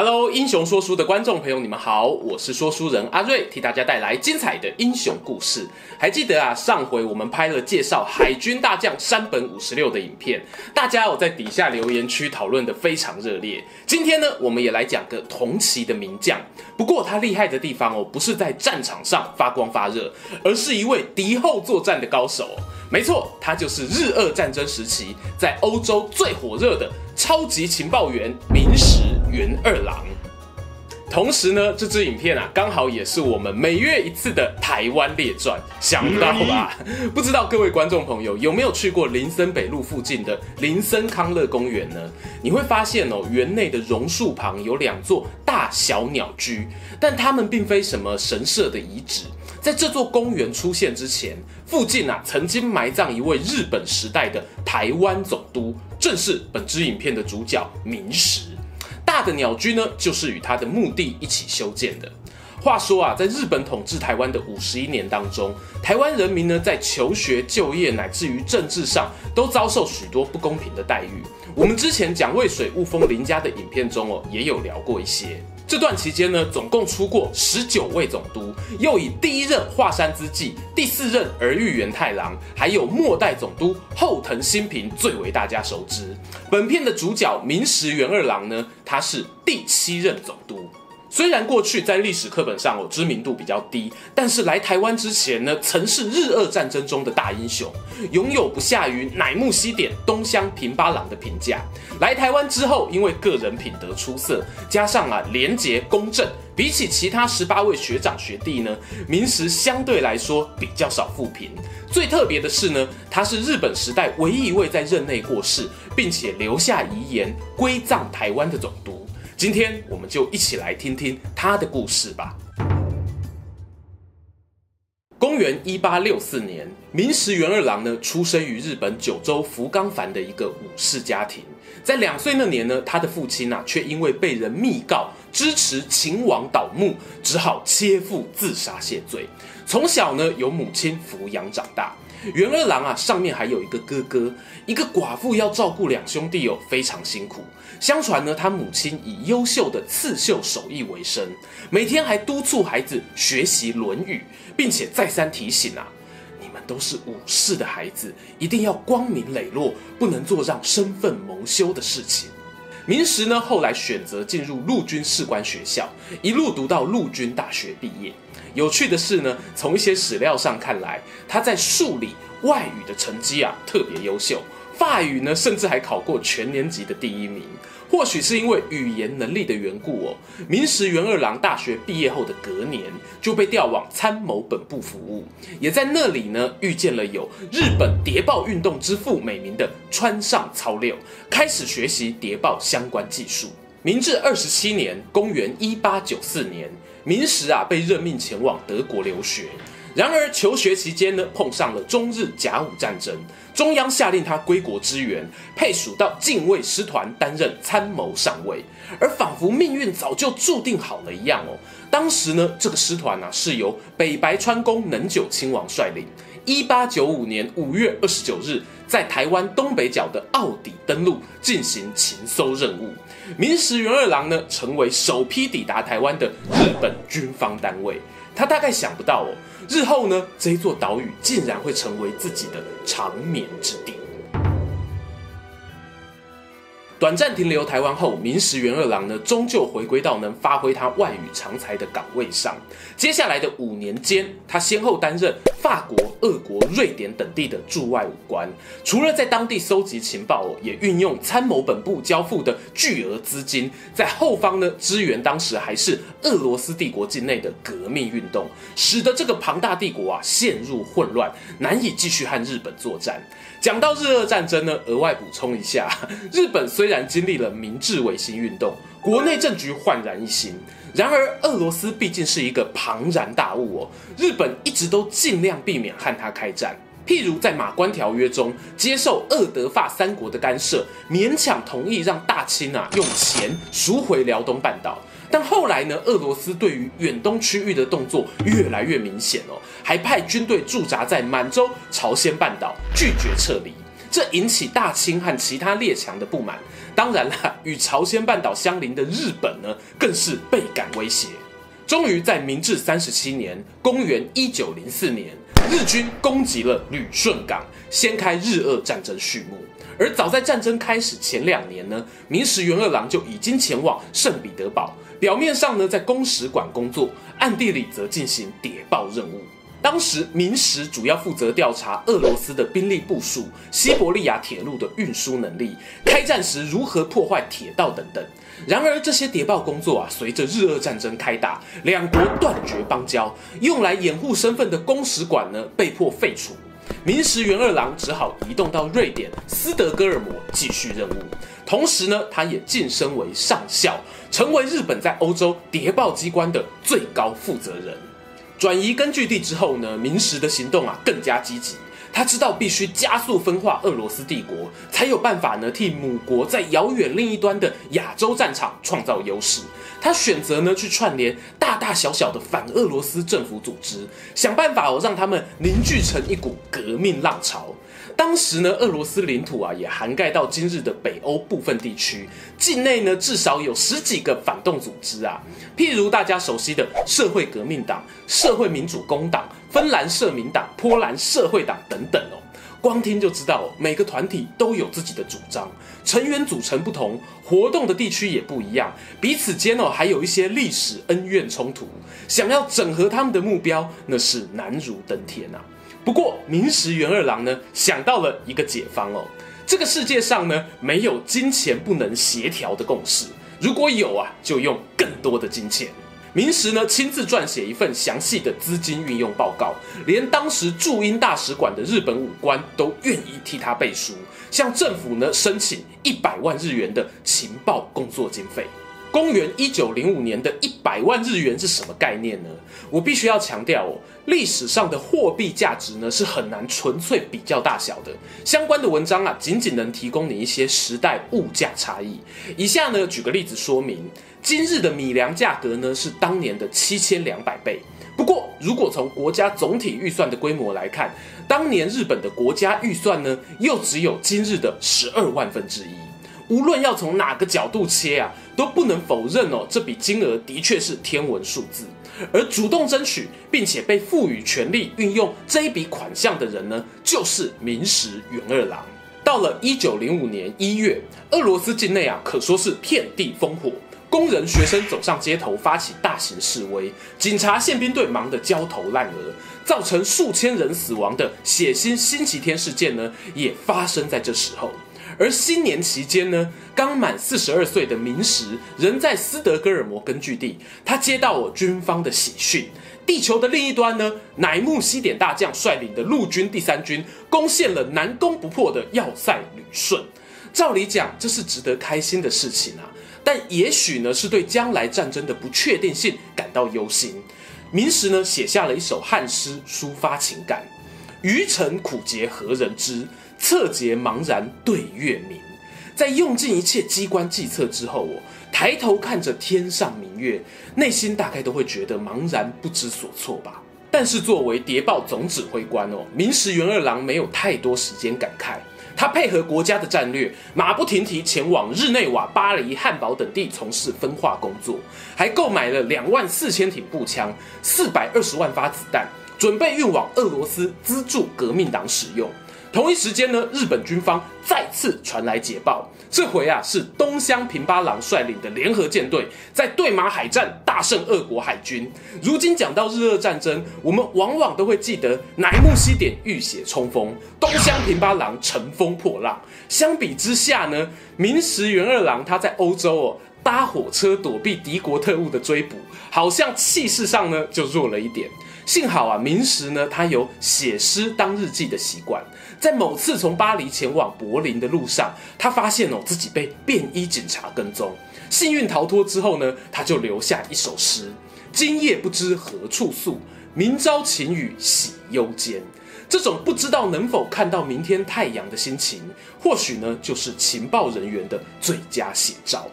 Hello，英雄说书的观众朋友，你们好，我是说书人阿瑞，替大家带来精彩的英雄故事。还记得啊，上回我们拍了介绍海军大将山本五十六的影片，大家有在底下留言区讨论得非常热烈。今天呢，我们也来讲个同期的名将，不过他厉害的地方哦，不是在战场上发光发热，而是一位敌后作战的高手。没错，他就是日俄战争时期在欧洲最火热的超级情报员明石元二郎。同时呢，这支影片啊，刚好也是我们每月一次的台湾列传，想不到吧？不知道各位观众朋友有没有去过林森北路附近的林森康乐公园呢？你会发现哦，园内的榕树旁有两座大小鸟居，但它们并非什么神社的遗址。在这座公园出现之前，附近啊曾经埋葬一位日本时代的台湾总督，正是本支影片的主角明石。大的鸟居呢，就是与他的墓地一起修建的。话说啊，在日本统治台湾的五十一年当中，台湾人民呢在求学、就业乃至于政治上，都遭受许多不公平的待遇。我们之前讲渭水雾峰林家的影片中哦，也有聊过一些。这段期间呢，总共出过十九位总督，又以第一任华山之际、第四任儿玉元太郎，还有末代总督后藤新平最为大家熟知。本片的主角明石元二郎呢，他是第七任总督。虽然过去在历史课本上哦知名度比较低，但是来台湾之前呢，曾是日俄战争中的大英雄，拥有不下于乃木希典、东乡平八郎的评价。来台湾之后，因为个人品德出色，加上啊廉洁公正，比起其他十八位学长学弟呢，明石相对来说比较少负评。最特别的是呢，他是日本时代唯一一位在任内过世，并且留下遗言归葬台湾的总督。今天我们就一起来听听他的故事吧。公元一八六四年，明石元二郎呢出生于日本九州福冈藩的一个武士家庭。在两岁那年呢，他的父亲啊却因为被人密告支持秦王倒幕，只好切腹自杀谢罪。从小呢由母亲抚养长大。元二郎啊，上面还有一个哥哥，一个寡妇要照顾两兄弟哦，非常辛苦。相传呢，他母亲以优秀的刺绣手艺为生，每天还督促孩子学习《论语》，并且再三提醒啊，你们都是武士的孩子，一定要光明磊落，不能做让身份蒙羞的事情。明石呢，后来选择进入陆军士官学校，一路读到陆军大学毕业。有趣的是呢，从一些史料上看来，他在数理、外语的成绩啊特别优秀，法语呢甚至还考过全年级的第一名。或许是因为语言能力的缘故哦，明石元二郎大学毕业后的隔年就被调往参谋本部服务，也在那里呢遇见了有日本谍报运动之父美名的川上操六，开始学习谍报相关技术。明治二十七年，公元一八九四年，明石啊被任命前往德国留学。然而求学期间呢，碰上了中日甲午战争，中央下令他归国支援，配属到近卫师团担任参谋上尉。而仿佛命运早就注定好了一样哦。当时呢，这个师团啊是由北白川宫能久亲王率领。一八九五年五月二十九日，在台湾东北角的澳底登陆，进行勤搜任务。明石元二郎呢，成为首批抵达台湾的日本军方单位。他大概想不到哦，日后呢，这一座岛屿竟然会成为自己的长眠之地。短暂停留台湾后，明石元二郎呢，终究回归到能发挥他外语长才的岗位上。接下来的五年间，他先后担任法国、俄国、瑞典等地的驻外武官。除了在当地搜集情报，也运用参谋本部交付的巨额资金，在后方呢支援当时还是俄罗斯帝国境内的革命运动，使得这个庞大帝国啊陷入混乱，难以继续和日本作战。讲到日俄战争呢，额外补充一下，日本虽然经历了明治维新运动，国内政局焕然一新，然而俄罗斯毕竟是一个庞然大物哦，日本一直都尽量避免和它开战。譬如在马关条约中接受俄德法三国的干涉，勉强同意让大清啊用钱赎回辽东半岛。但后来呢，俄罗斯对于远东区域的动作越来越明显哦，还派军队驻扎在满洲、朝鲜半岛，拒绝撤离，这引起大清和其他列强的不满。当然啦，与朝鲜半岛相邻的日本呢，更是倍感威胁。终于在明治三十七年（公元一九零四年），日军攻击了旅顺港，掀开日俄战争序幕。而早在战争开始前两年呢，明石元二郎就已经前往圣彼得堡。表面上呢，在公使馆工作，暗地里则进行谍报任务。当时明石主要负责调查俄罗斯的兵力部署、西伯利亚铁路的运输能力、开战时如何破坏铁道等等。然而，这些谍报工作啊，随着日俄战争开打，两国断绝邦交，用来掩护身份的公使馆呢，被迫废除。明石元二郎只好移动到瑞典斯德哥尔摩继续任务。同时呢，他也晋升为上校，成为日本在欧洲谍报机关的最高负责人。转移根据地之后呢，明石的行动啊更加积极。他知道必须加速分化俄罗斯帝国，才有办法呢替母国在遥远另一端的亚洲战场创造优势。他选择呢去串联大大小小的反俄罗斯政府组织，想办法哦让他们凝聚成一股革命浪潮。当时呢，俄罗斯领土啊也涵盖到今日的北欧部分地区，境内呢至少有十几个反动组织啊，譬如大家熟悉的社会革命党、社会民主工党、芬兰社民党、波兰社会党等等哦。光听就知道，每个团体都有自己的主张，成员组成不同，活动的地区也不一样，彼此间哦还有一些历史恩怨冲突，想要整合他们的目标，那是难如登天啊。不过，明石元二郎呢想到了一个解方哦。这个世界上呢没有金钱不能协调的共识，如果有啊，就用更多的金钱。明石呢亲自撰写一份详细的资金运用报告，连当时驻英大使馆的日本武官都愿意替他背书，向政府呢申请一百万日元的情报工作经费。公元一九零五年的一百万日元是什么概念呢？我必须要强调哦，历史上的货币价值呢是很难纯粹比较大小的。相关的文章啊，仅仅能提供你一些时代物价差异。以下呢，举个例子说明：今日的米粮价格呢是当年的七千两百倍。不过，如果从国家总体预算的规模来看，当年日本的国家预算呢又只有今日的十二万分之一。无论要从哪个角度切啊，都不能否认哦，这笔金额的确是天文数字。而主动争取并且被赋予权力运用这一笔款项的人呢，就是明石元二郎。到了一九零五年一月，俄罗斯境内啊，可说是遍地烽火，工人学生走上街头发起大型示威，警察宪兵队忙得焦头烂额，造成数千人死亡的血腥星期天事件呢，也发生在这时候。而新年期间呢，刚满四十二岁的明石仍在斯德哥尔摩根据地。他接到我军方的喜讯，地球的另一端呢，乃木西点大将率领的陆军第三军攻陷了南攻不破的要塞旅顺。照理讲，这是值得开心的事情啊，但也许呢，是对将来战争的不确定性感到忧心。明石呢，写下了一首汉诗，抒发情感：余程苦节何人知？策节茫然对月明，在用尽一切机关计策之后，我抬头看着天上明月，内心大概都会觉得茫然不知所措吧。但是作为谍报总指挥官哦，明石元二郎没有太多时间感慨，他配合国家的战略，马不停蹄前往日内瓦、巴黎、汉堡等地从事分化工作，还购买了两万四千挺步枪、四百二十万发子弹，准备运往俄罗斯资助革命党使用。同一时间呢，日本军方再次传来捷报，这回啊是东乡平八郎率领的联合舰队在对马海战大胜俄国海军。如今讲到日俄战争，我们往往都会记得乃木希典浴血冲锋，东乡平八郎乘风破浪。相比之下呢，明石元二郎他在欧洲哦搭火车躲避敌国特务的追捕，好像气势上呢就弱了一点。幸好啊，明石呢他有写诗当日记的习惯。在某次从巴黎前往柏林的路上，他发现哦自己被便衣警察跟踪，幸运逃脱之后呢，他就留下一首诗：今夜不知何处宿，明朝晴雨洗幽间。这种不知道能否看到明天太阳的心情，或许呢就是情报人员的最佳写照。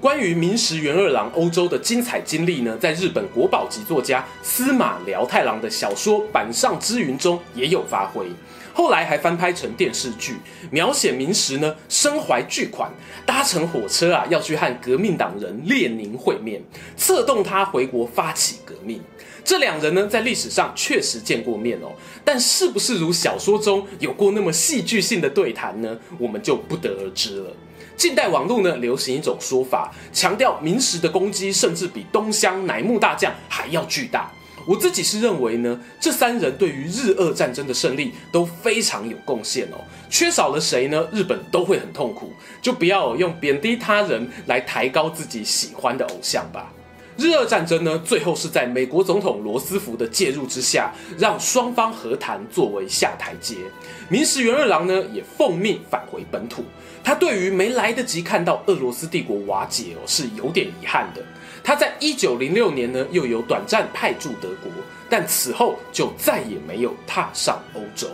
关于明石元二郎欧洲的精彩经历呢，在日本国宝级作家司马辽太郎的小说《板上之云》中也有发挥。后来还翻拍成电视剧，描写明石呢身怀巨款，搭乘火车啊要去和革命党人列宁会面，策动他回国发起革命。这两人呢在历史上确实见过面哦，但是不是如小说中有过那么戏剧性的对谈呢？我们就不得而知了。近代网络呢流行一种说法，强调明石的攻击甚至比东乡乃木大将还要巨大。我自己是认为呢，这三人对于日俄战争的胜利都非常有贡献哦。缺少了谁呢，日本都会很痛苦。就不要用贬低他人来抬高自己喜欢的偶像吧。日俄战争呢，最后是在美国总统罗斯福的介入之下，让双方和谈作为下台阶。明石元二郎呢，也奉命返回本土。他对于没来得及看到俄罗斯帝国瓦解哦，是有点遗憾的。他在一九零六年呢，又有短暂派驻德国，但此后就再也没有踏上欧洲。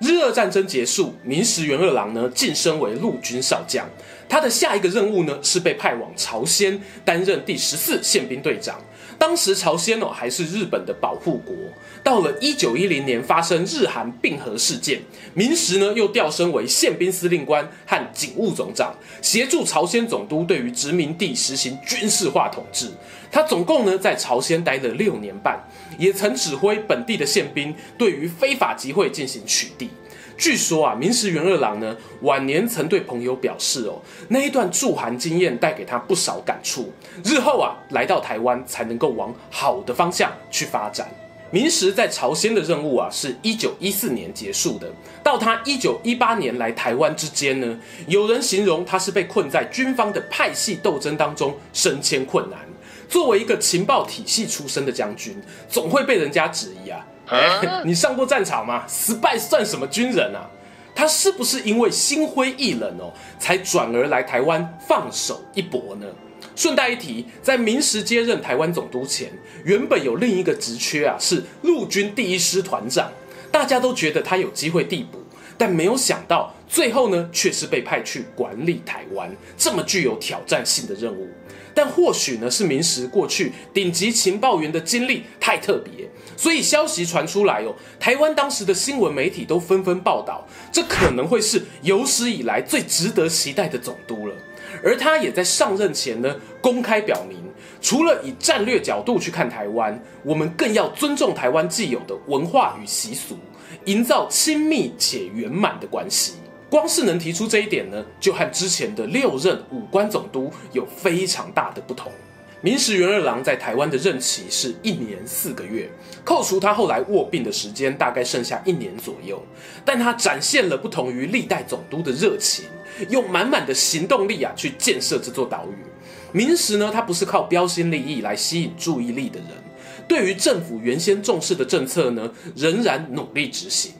日俄战争结束，明石元二郎呢晋升为陆军少将。他的下一个任务呢是被派往朝鲜担任第十四宪兵队长。当时朝鲜哦还是日本的保护国。到了一九一零年发生日韩并合事件，明石呢又调升为宪兵司令官和警务总长，协助朝鲜总督对于殖民地实行军事化统治。他总共呢在朝鲜待了六年半，也曾指挥本地的宪兵对于非法集会进行取缔。据说啊，明石元二郎呢晚年曾对朋友表示哦，那一段驻韩经验带给他不少感触，日后啊来到台湾才能够往好的方向去发展。明石在朝鲜的任务啊，是一九一四年结束的。到他一九一八年来台湾之间呢，有人形容他是被困在军方的派系斗争当中，升迁困难。作为一个情报体系出身的将军，总会被人家质疑啊，你上过战场吗失败算什么军人啊？他是不是因为心灰意冷哦，才转而来台湾放手一搏呢？顺带一提，在明石接任台湾总督前，原本有另一个职缺啊，是陆军第一师团长。大家都觉得他有机会递补，但没有想到最后呢，却是被派去管理台湾这么具有挑战性的任务。但或许呢，是明石过去顶级情报员的经历太特别，所以消息传出来哦，台湾当时的新闻媒体都纷纷报道，这可能会是有史以来最值得期待的总督了。而他也在上任前呢，公开表明，除了以战略角度去看台湾，我们更要尊重台湾既有的文化与习俗，营造亲密且圆满的关系。光是能提出这一点呢，就和之前的六任武官总督有非常大的不同。明石元二郎在台湾的任期是一年四个月，扣除他后来卧病的时间，大概剩下一年左右。但他展现了不同于历代总督的热情，用满满的行动力啊去建设这座岛屿。明石呢，他不是靠标新立异来吸引注意力的人，对于政府原先重视的政策呢，仍然努力执行。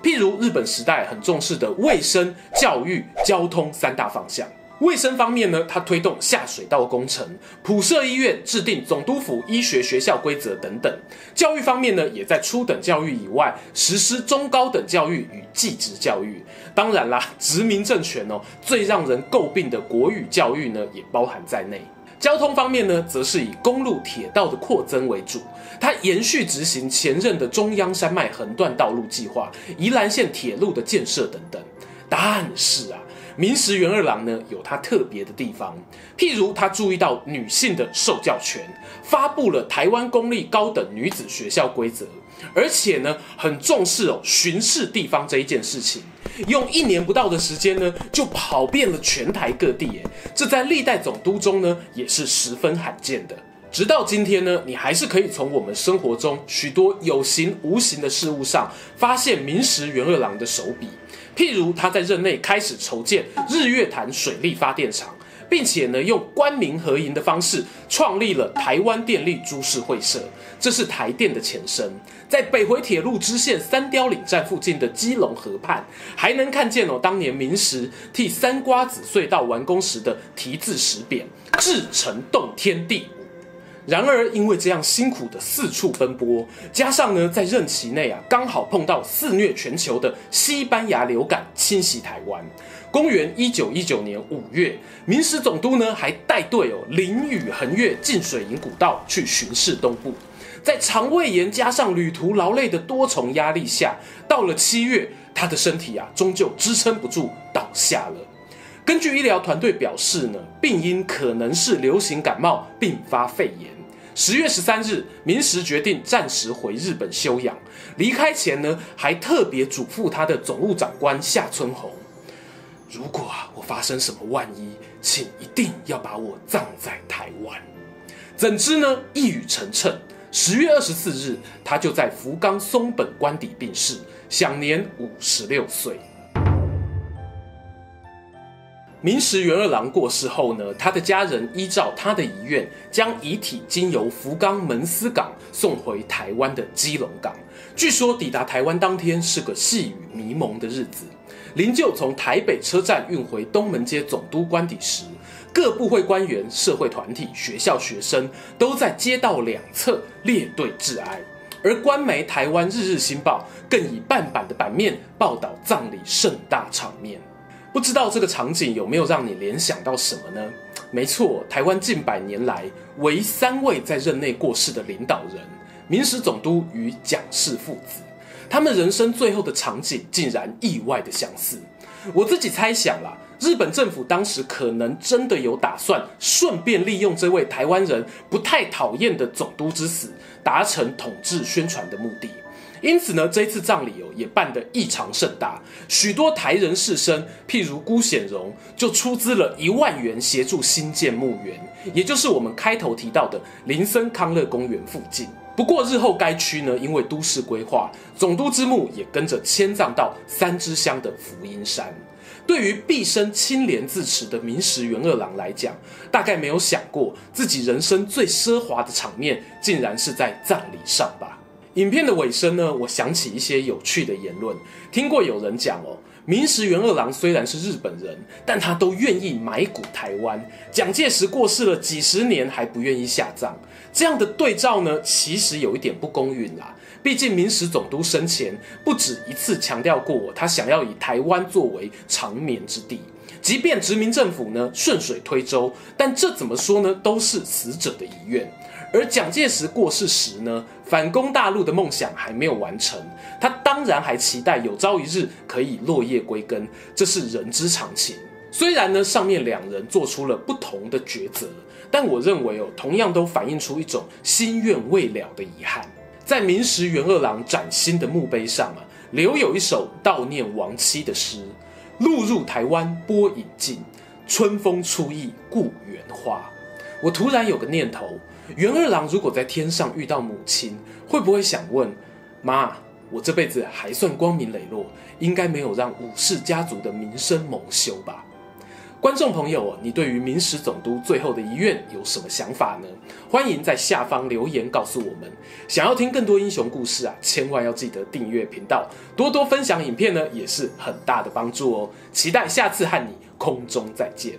譬如日本时代很重视的卫生、教育、交通三大方向。卫生方面呢，他推动下水道工程、普设医院、制定总督府医学学校规则等等。教育方面呢，也在初等教育以外实施中高等教育与技职教育。当然啦，殖民政权哦，最让人诟病的国语教育呢，也包含在内。交通方面呢，则是以公路、铁道的扩增为主。他延续执行前任的中央山脉横断道路计划、宜兰线铁路的建设等等。但是啊。明石元二郎呢，有他特别的地方，譬如他注意到女性的受教权，发布了台湾公立高等女子学校规则，而且呢，很重视哦巡视地方这一件事情，用一年不到的时间呢，就跑遍了全台各地，哎，这在历代总督中呢，也是十分罕见的。直到今天呢，你还是可以从我们生活中许多有形无形的事物上，发现明石元二郎的手笔。譬如他在任内开始筹建日月潭水力发电厂，并且呢用官民合营的方式创立了台湾电力株式会社，这是台电的前身。在北回铁路支线三貂岭站附近的基隆河畔，还能看见哦当年明石替三瓜子隧道完工时的题字石匾“志诚动天地”。然而，因为这样辛苦的四处奔波，加上呢，在任期内啊，刚好碰到肆虐全球的西班牙流感侵袭台湾。公元一九一九年五月，明史总督呢还带队哦，淋雨横越浸水营古道去巡视东部。在肠胃炎加上旅途劳累的多重压力下，到了七月，他的身体啊终究支撑不住，倒下了。根据医疗团队表示呢，病因可能是流行感冒并发肺炎。十月十三日，明石决定暂时回日本休养。离开前呢，还特别嘱咐他的总务长官夏春红：如果啊我发生什么万一，请一定要把我葬在台湾。怎知呢，一语成谶。十月二十四日，他就在福冈松本官邸病逝，享年五十六岁。明石元二郎过世后呢，他的家人依照他的遗愿，将遗体经由福冈门司港送回台湾的基隆港。据说抵达台湾当天是个细雨迷蒙的日子。灵柩从台北车站运回东门街总督官邸时，各部会官员、社会团体、学校学生都在街道两侧列队致哀。而官媒台湾日日新报更以半版的版面报道葬礼盛大场面。不知道这个场景有没有让你联想到什么呢？没错，台湾近百年来唯三位在任内过世的领导人——明史总督与蒋氏父子，他们人生最后的场景竟然意外的相似。我自己猜想啦，日本政府当时可能真的有打算，顺便利用这位台湾人不太讨厌的总督之死，达成统治宣传的目的。因此呢，这一次葬礼哦也办得异常盛大，许多台人士绅，譬如辜显荣，就出资了一万元协助新建墓园，也就是我们开头提到的林森康乐公园附近。不过日后该区呢，因为都市规划，总督之墓也跟着迁葬到三芝乡的福音山。对于毕生清廉自持的明石元二郎来讲，大概没有想过自己人生最奢华的场面，竟然是在葬礼上吧。影片的尾声呢，我想起一些有趣的言论。听过有人讲哦，明石元二郎虽然是日本人，但他都愿意埋骨台湾。蒋介石过世了几十年还不愿意下葬，这样的对照呢，其实有一点不公允啦。毕竟明石总督生前不止一次强调过，他想要以台湾作为长眠之地。即便殖民政府呢顺水推舟，但这怎么说呢，都是死者的遗愿。而蒋介石过世时呢，反攻大陆的梦想还没有完成，他当然还期待有朝一日可以落叶归根，这是人之常情。虽然呢，上面两人做出了不同的抉择，但我认为哦，同样都反映出一种心愿未了的遗憾。在明石元二郎崭新的墓碑上啊，留有一首悼念亡妻的诗：“路入台湾波影尽，春风初意故园花。”我突然有个念头。元二郎如果在天上遇到母亲，会不会想问：“妈，我这辈子还算光明磊落，应该没有让武士家族的名声蒙羞吧？”观众朋友，你对于明史总督最后的遗愿有什么想法呢？欢迎在下方留言告诉我们。想要听更多英雄故事啊，千万要记得订阅频道，多多分享影片呢，也是很大的帮助哦。期待下次和你空中再见。